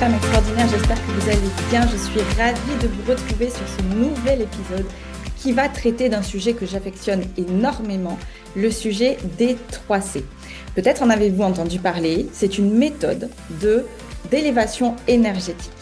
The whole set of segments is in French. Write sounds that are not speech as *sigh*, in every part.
femmes extraordinaires, j'espère que vous allez bien. Je suis ravie de vous retrouver sur ce nouvel épisode qui va traiter d'un sujet que j'affectionne énormément, le sujet des 3C. Peut-être en avez-vous entendu parler, c'est une méthode de d'élévation énergétique.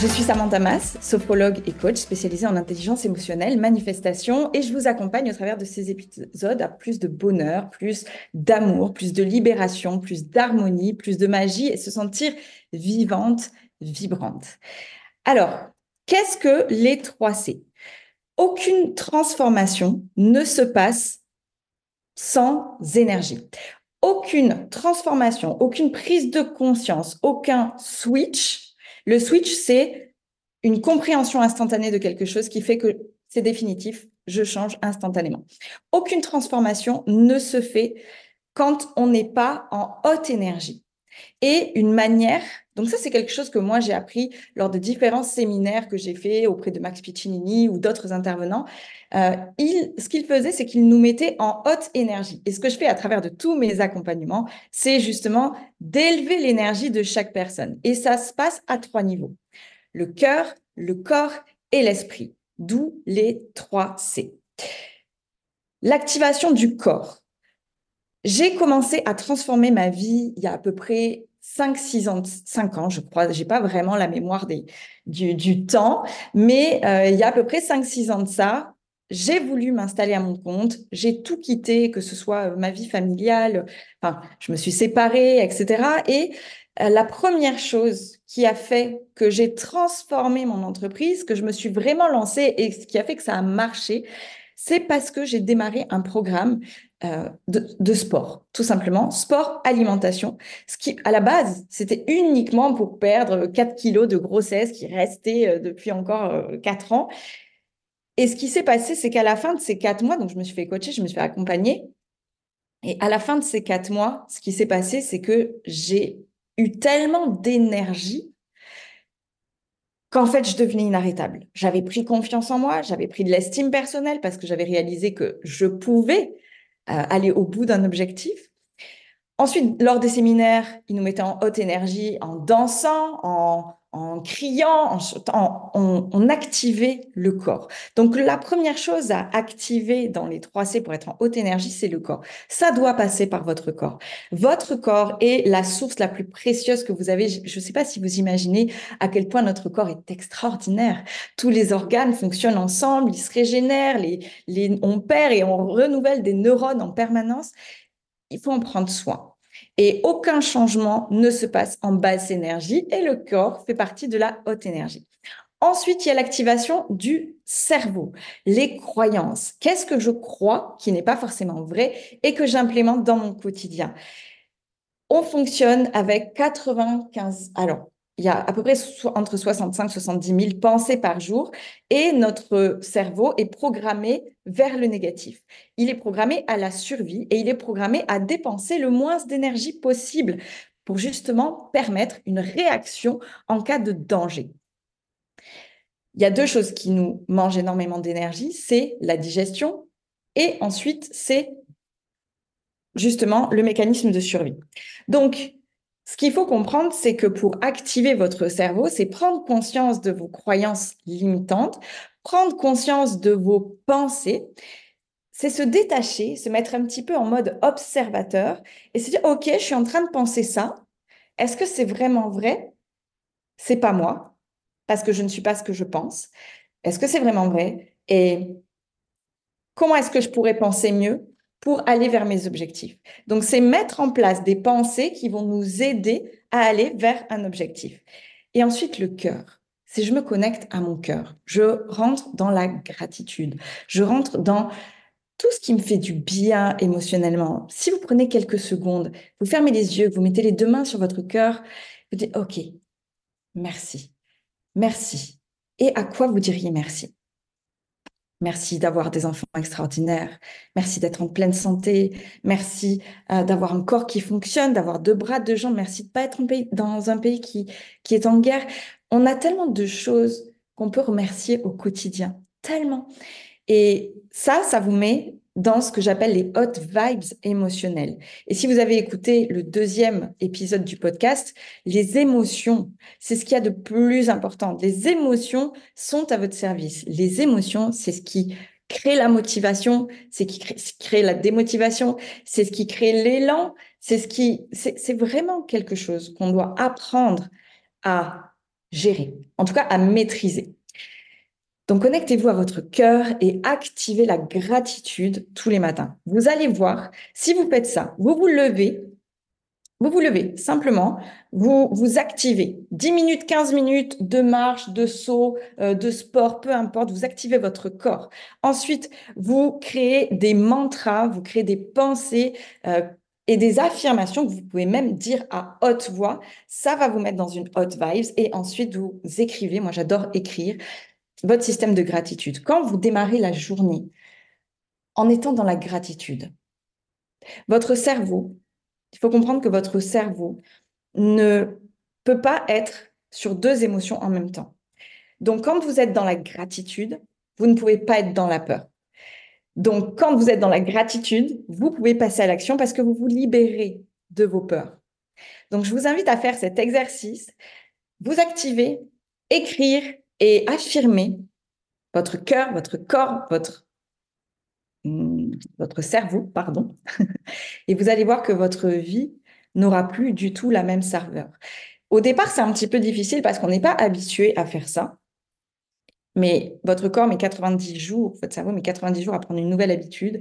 Je suis Samantha Mas, sophrologue et coach spécialisée en intelligence émotionnelle, manifestation, et je vous accompagne au travers de ces épisodes à plus de bonheur, plus d'amour, plus de libération, plus d'harmonie, plus de magie et se sentir vivante, vibrante. Alors, qu'est-ce que les 3 C? Aucune transformation ne se passe sans énergie. Aucune transformation, aucune prise de conscience, aucun switch le switch, c'est une compréhension instantanée de quelque chose qui fait que c'est définitif, je change instantanément. Aucune transformation ne se fait quand on n'est pas en haute énergie. Et une manière, donc ça c'est quelque chose que moi j'ai appris lors de différents séminaires que j'ai fait auprès de Max Piccinini ou d'autres intervenants. Euh, ce qu'il faisait, c'est qu'il nous mettait en haute énergie. Et ce que je fais à travers de tous mes accompagnements, c'est justement d'élever l'énergie de chaque personne. Et ça se passe à trois niveaux. Le cœur, le corps et l'esprit. D'où les trois C. L'activation du corps. J'ai commencé à transformer ma vie il y a à peu près 5-6 ans, 5 ans, je crois. J'ai pas vraiment la mémoire des, du, temps, mais euh, il y a à peu près 5-6 ans de ça, j'ai voulu m'installer à mon compte, j'ai tout quitté, que ce soit euh, ma vie familiale, enfin, je me suis séparée, etc. Et euh, la première chose qui a fait que j'ai transformé mon entreprise, que je me suis vraiment lancée et ce qui a fait que ça a marché, c'est parce que j'ai démarré un programme euh, de, sport, tout simplement, sport alimentation, ce qui à la base c'était uniquement pour perdre 4 kilos de grossesse qui restait depuis encore 4 ans. Et ce qui s'est passé, c'est qu'à la fin de ces quatre mois, donc je me suis fait coacher, je me suis fait accompagner. Et à la fin de ces quatre mois, ce qui s'est passé, c'est que j'ai eu tellement d'énergie qu'en fait, je devenais inarrêtable. J'avais pris confiance en moi, j'avais pris de l'estime personnelle parce que j'avais réalisé que je pouvais euh, aller au bout d'un objectif. Ensuite, lors des séminaires, ils nous mettaient en haute énergie, en dansant, en, criant, en, on, on, activait le corps. Donc la première chose à activer dans les 3C pour être en haute énergie, c'est le corps. Ça doit passer par votre corps. Votre corps est la source la plus précieuse que vous avez. Je ne sais pas si vous imaginez à quel point notre corps est extraordinaire. Tous les organes fonctionnent ensemble, ils se régénèrent, les, on perd et on renouvelle des neurones en permanence. Il faut en prendre soin. Et aucun changement ne se passe en basse énergie et le corps fait partie de la haute énergie. Ensuite, il y a l'activation du cerveau, les croyances. Qu'est-ce que je crois qui n'est pas forcément vrai et que j'implémente dans mon quotidien? On fonctionne avec 95. Alors, il y a à peu près entre 65 et 70 000 pensées par jour et notre cerveau est programmé vers le négatif. Il est programmé à la survie et il est programmé à dépenser le moins d'énergie possible pour justement permettre une réaction en cas de danger. Il y a deux choses qui nous mangent énormément d'énergie, c'est la digestion et ensuite c'est justement le mécanisme de survie. Donc, ce qu'il faut comprendre, c'est que pour activer votre cerveau, c'est prendre conscience de vos croyances limitantes, prendre conscience de vos pensées, c'est se détacher, se mettre un petit peu en mode observateur et se dire, OK, je suis en train de penser ça. Est-ce que c'est vraiment vrai? C'est pas moi, parce que je ne suis pas ce que je pense. Est-ce que c'est vraiment vrai? Et comment est-ce que je pourrais penser mieux? Pour aller vers mes objectifs. Donc, c'est mettre en place des pensées qui vont nous aider à aller vers un objectif. Et ensuite, le cœur. Si je me connecte à mon cœur, je rentre dans la gratitude, je rentre dans tout ce qui me fait du bien émotionnellement. Si vous prenez quelques secondes, vous fermez les yeux, vous mettez les deux mains sur votre cœur, vous dites, OK, merci, merci. Et à quoi vous diriez merci? Merci d'avoir des enfants extraordinaires. Merci d'être en pleine santé. Merci euh, d'avoir un corps qui fonctionne, d'avoir deux bras, deux jambes. Merci de pas être dans un pays qui, qui est en guerre. On a tellement de choses qu'on peut remercier au quotidien. Tellement. Et ça, ça vous met dans ce que j'appelle les hot vibes émotionnels. Et si vous avez écouté le deuxième épisode du podcast, les émotions, c'est ce qu'il y a de plus important. Les émotions sont à votre service. Les émotions, c'est ce qui crée la motivation, c'est ce qui crée, la démotivation, c'est ce qui crée l'élan, c'est ce qui, c'est vraiment quelque chose qu'on doit apprendre à gérer, en tout cas à maîtriser. Donc connectez-vous à votre cœur et activez la gratitude tous les matins. Vous allez voir, si vous faites ça, vous vous levez, vous vous levez simplement, vous vous activez 10 minutes, 15 minutes de marche, de saut, euh, de sport, peu importe, vous activez votre corps. Ensuite, vous créez des mantras, vous créez des pensées euh, et des affirmations que vous pouvez même dire à haute voix. Ça va vous mettre dans une haute vibes et ensuite vous écrivez. Moi, j'adore écrire votre système de gratitude. Quand vous démarrez la journée en étant dans la gratitude, votre cerveau, il faut comprendre que votre cerveau ne peut pas être sur deux émotions en même temps. Donc, quand vous êtes dans la gratitude, vous ne pouvez pas être dans la peur. Donc, quand vous êtes dans la gratitude, vous pouvez passer à l'action parce que vous vous libérez de vos peurs. Donc, je vous invite à faire cet exercice, vous activer, écrire et affirmer votre cœur, votre corps, votre, hmm, votre cerveau, pardon. *laughs* et vous allez voir que votre vie n'aura plus du tout la même serveur. Au départ, c'est un petit peu difficile parce qu'on n'est pas habitué à faire ça. Mais votre corps met 90 jours, votre cerveau met 90 jours à prendre une nouvelle habitude,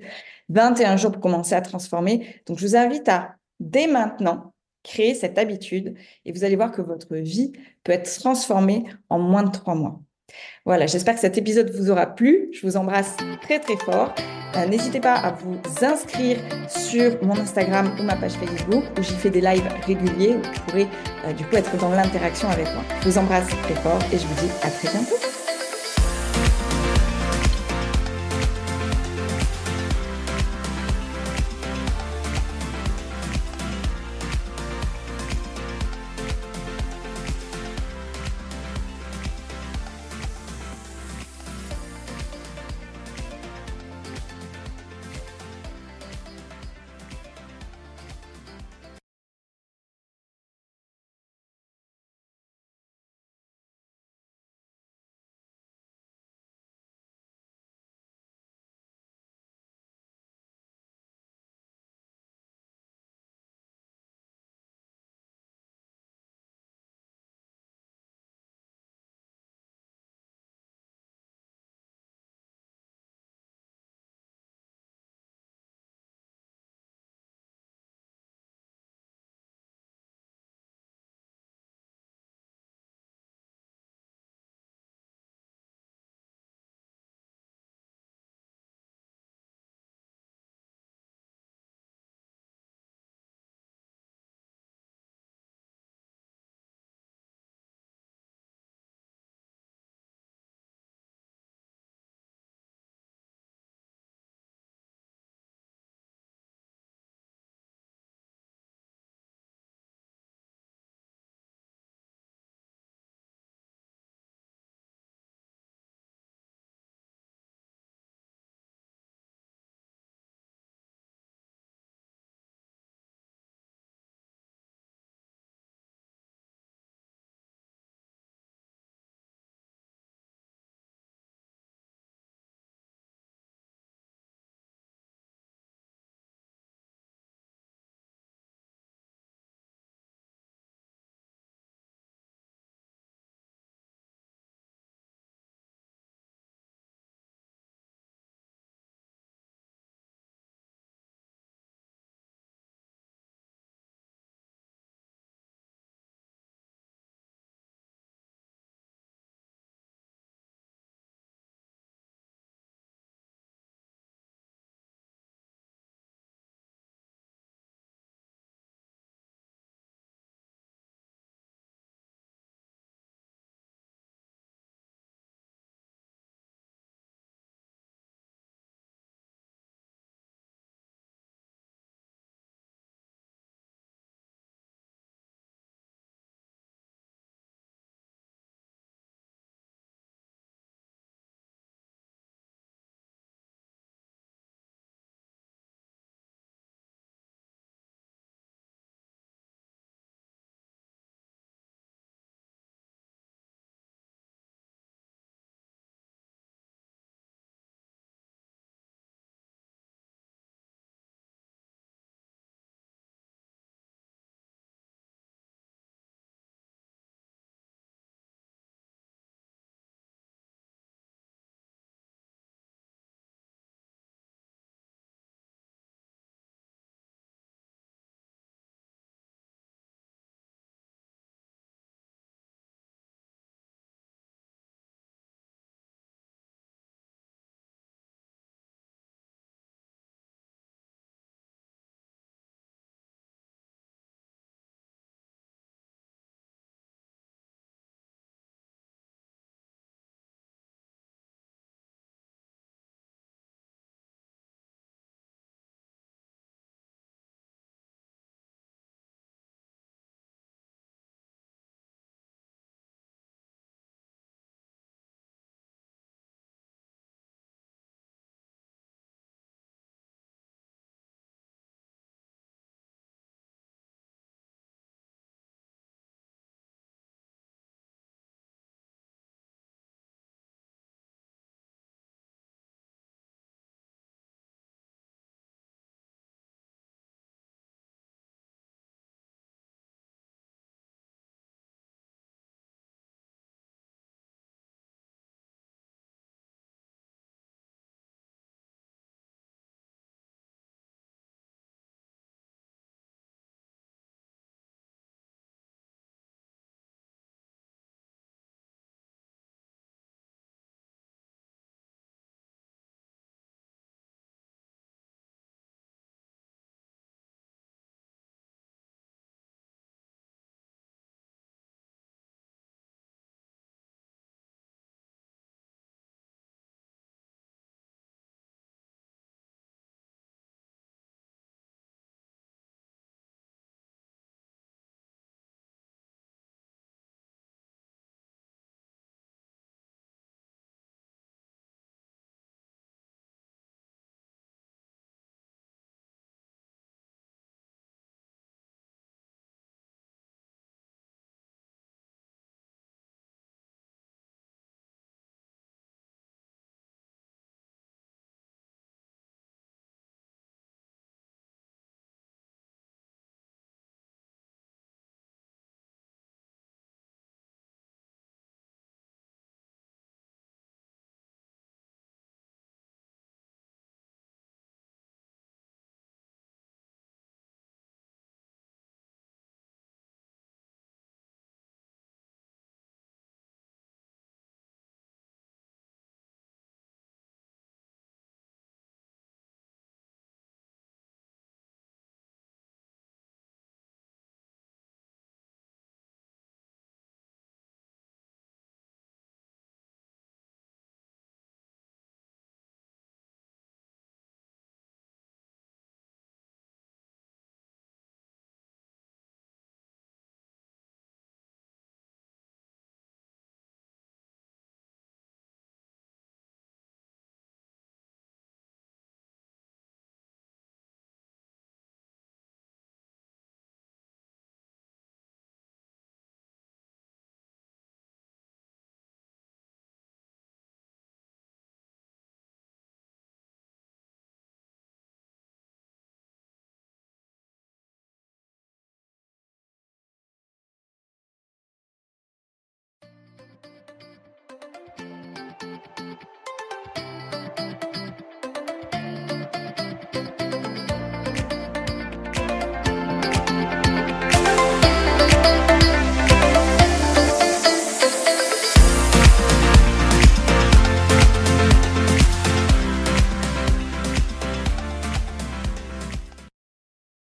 21 jours pour commencer à transformer. Donc, je vous invite à, dès maintenant, créer cette habitude et vous allez voir que votre vie peut être transformée en moins de trois mois. Voilà, j'espère que cet épisode vous aura plu. Je vous embrasse très très fort. Euh, n'hésitez pas à vous inscrire sur mon Instagram ou ma page Facebook où j'y fais des lives réguliers où vous pourrez euh, du coup être dans l'interaction avec moi. Je vous embrasse très fort et je vous dis à très bientôt.